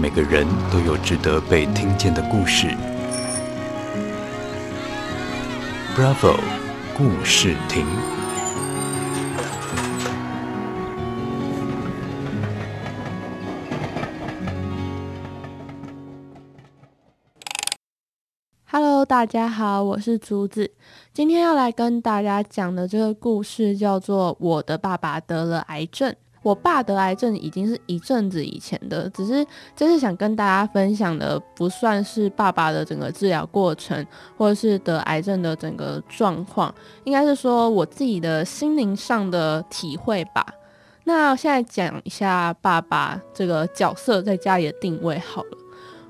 每个人都有值得被听见的故事。Bravo，故事亭。Hello，大家好，我是竹子。今天要来跟大家讲的这个故事叫做《我的爸爸得了癌症》。我爸得癌症已经是一阵子以前的，只是这次想跟大家分享的不算是爸爸的整个治疗过程，或者是得癌症的整个状况，应该是说我自己的心灵上的体会吧。那现在讲一下爸爸这个角色在家里的定位好了。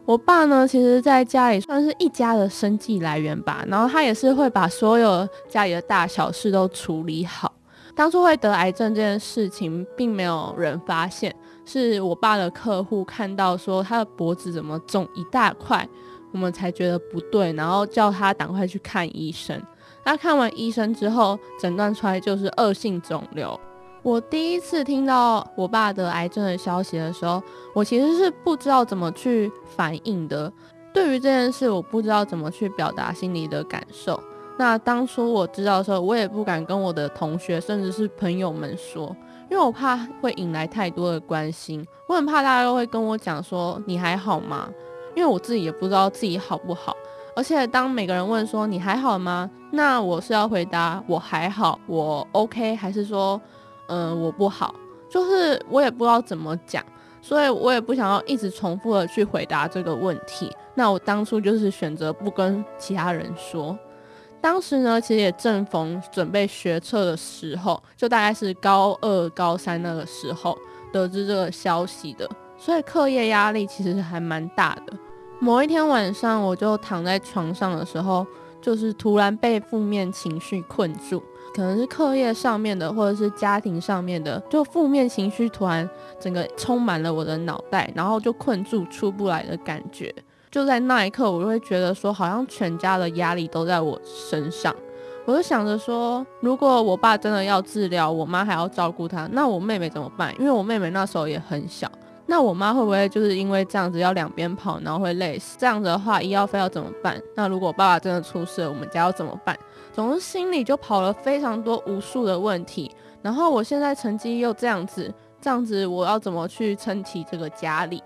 我爸呢，其实在家里算是一家的生计来源吧，然后他也是会把所有家里的大小事都处理好。当初会得癌症这件事情，并没有人发现，是我爸的客户看到说他的脖子怎么肿一大块，我们才觉得不对，然后叫他赶快去看医生。他看完医生之后，诊断出来就是恶性肿瘤。我第一次听到我爸得癌症的消息的时候，我其实是不知道怎么去反应的。对于这件事，我不知道怎么去表达心里的感受。那当初我知道的时候，我也不敢跟我的同学甚至是朋友们说，因为我怕会引来太多的关心。我很怕大家都会跟我讲说，你还好吗？因为我自己也不知道自己好不好。而且当每个人问说，你还好吗？那我是要回答我还好，我 OK，还是说嗯、我不好？就是我也不知道怎么讲，所以我也不想要一直重复的去回答这个问题。那我当初就是选择不跟其他人说。当时呢，其实也正逢准备学测的时候，就大概是高二、高三那个时候得知这个消息的，所以课业压力其实还蛮大的。某一天晚上，我就躺在床上的时候，就是突然被负面情绪困住，可能是课业上面的，或者是家庭上面的，就负面情绪突然整个充满了我的脑袋，然后就困住出不来的感觉。就在那一刻，我就会觉得说，好像全家的压力都在我身上。我就想着说，如果我爸真的要治疗，我妈还要照顾他，那我妹妹怎么办？因为我妹妹那时候也很小，那我妈会不会就是因为这样子要两边跑，然后会累死？这样子的话，医药费要怎么办？那如果爸爸真的出事了，我们家要怎么办？总之心里就跑了非常多无数的问题。然后我现在成绩又这样子，这样子我要怎么去撑起这个家里？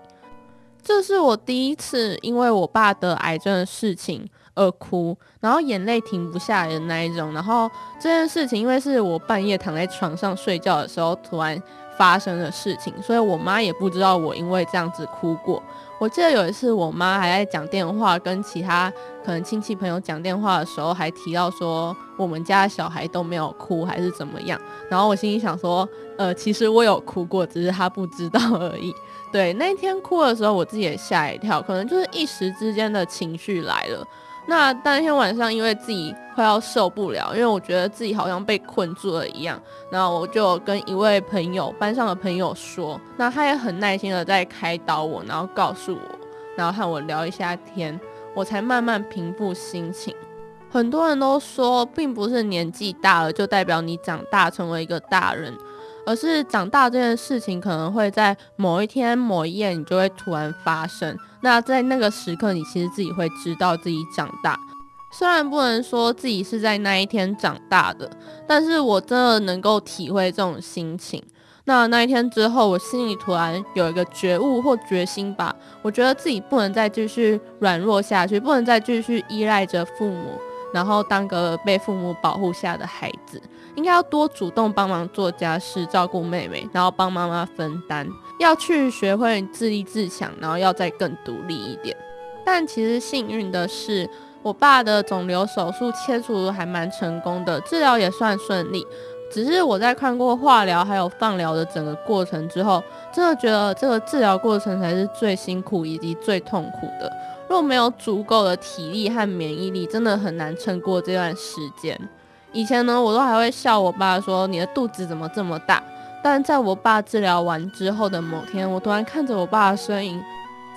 这是我第一次因为我爸得癌症的事情而哭，然后眼泪停不下来的那一种。然后这件事情因为是我半夜躺在床上睡觉的时候突然发生的事情，所以我妈也不知道我因为这样子哭过。我记得有一次我妈还在讲电话，跟其他可能亲戚朋友讲电话的时候，还提到说我们家小孩都没有哭还是怎么样。然后我心里想说，呃，其实我有哭过，只是她不知道而已。对，那天哭的时候，我自己也吓一跳，可能就是一时之间的情绪来了。那当天晚上，因为自己快要受不了，因为我觉得自己好像被困住了一样，然后我就跟一位朋友，班上的朋友说，那他也很耐心的在开导我，然后告诉我，然后和我聊一下天，我才慢慢平复心情。很多人都说，并不是年纪大了就代表你长大成为一个大人。而是长大这件事情可能会在某一天某一夜，你就会突然发生。那在那个时刻，你其实自己会知道自己长大。虽然不能说自己是在那一天长大的，但是我真的能够体会这种心情。那那一天之后，我心里突然有一个觉悟或决心吧，我觉得自己不能再继续软弱下去，不能再继续依赖着父母。然后当个被父母保护下的孩子，应该要多主动帮忙做家事，照顾妹妹，然后帮妈妈分担，要去学会自立自强，然后要再更独立一点。但其实幸运的是，我爸的肿瘤手术切除还蛮成功的，治疗也算顺利。只是我在看过化疗还有放疗的整个过程之后，真的觉得这个治疗过程才是最辛苦以及最痛苦的。若没有足够的体力和免疫力，真的很难撑过这段时间。以前呢，我都还会笑我爸说：“你的肚子怎么这么大？”但在我爸治疗完之后的某天，我突然看着我爸的身影，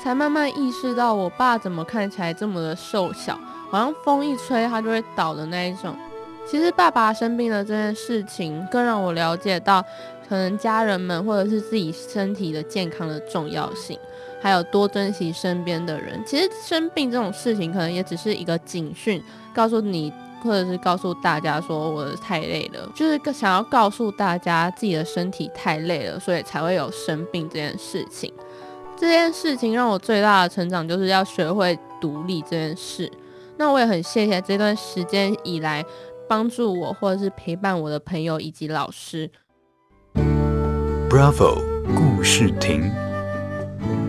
才慢慢意识到我爸怎么看起来这么的瘦小，好像风一吹他就会倒的那一种。其实爸爸生病的这件事情，更让我了解到，可能家人们或者是自己身体的健康的重要性，还有多珍惜身边的人。其实生病这种事情，可能也只是一个警讯，告诉你或者是告诉大家说我太累了，就是想要告诉大家自己的身体太累了，所以才会有生病这件事情。这件事情让我最大的成长，就是要学会独立这件事。那我也很谢谢这段时间以来帮助我或者是陪伴我的朋友以及老师。Bravo 故事亭，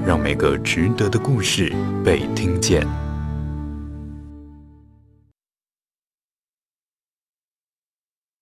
让每个值得的故事被听见。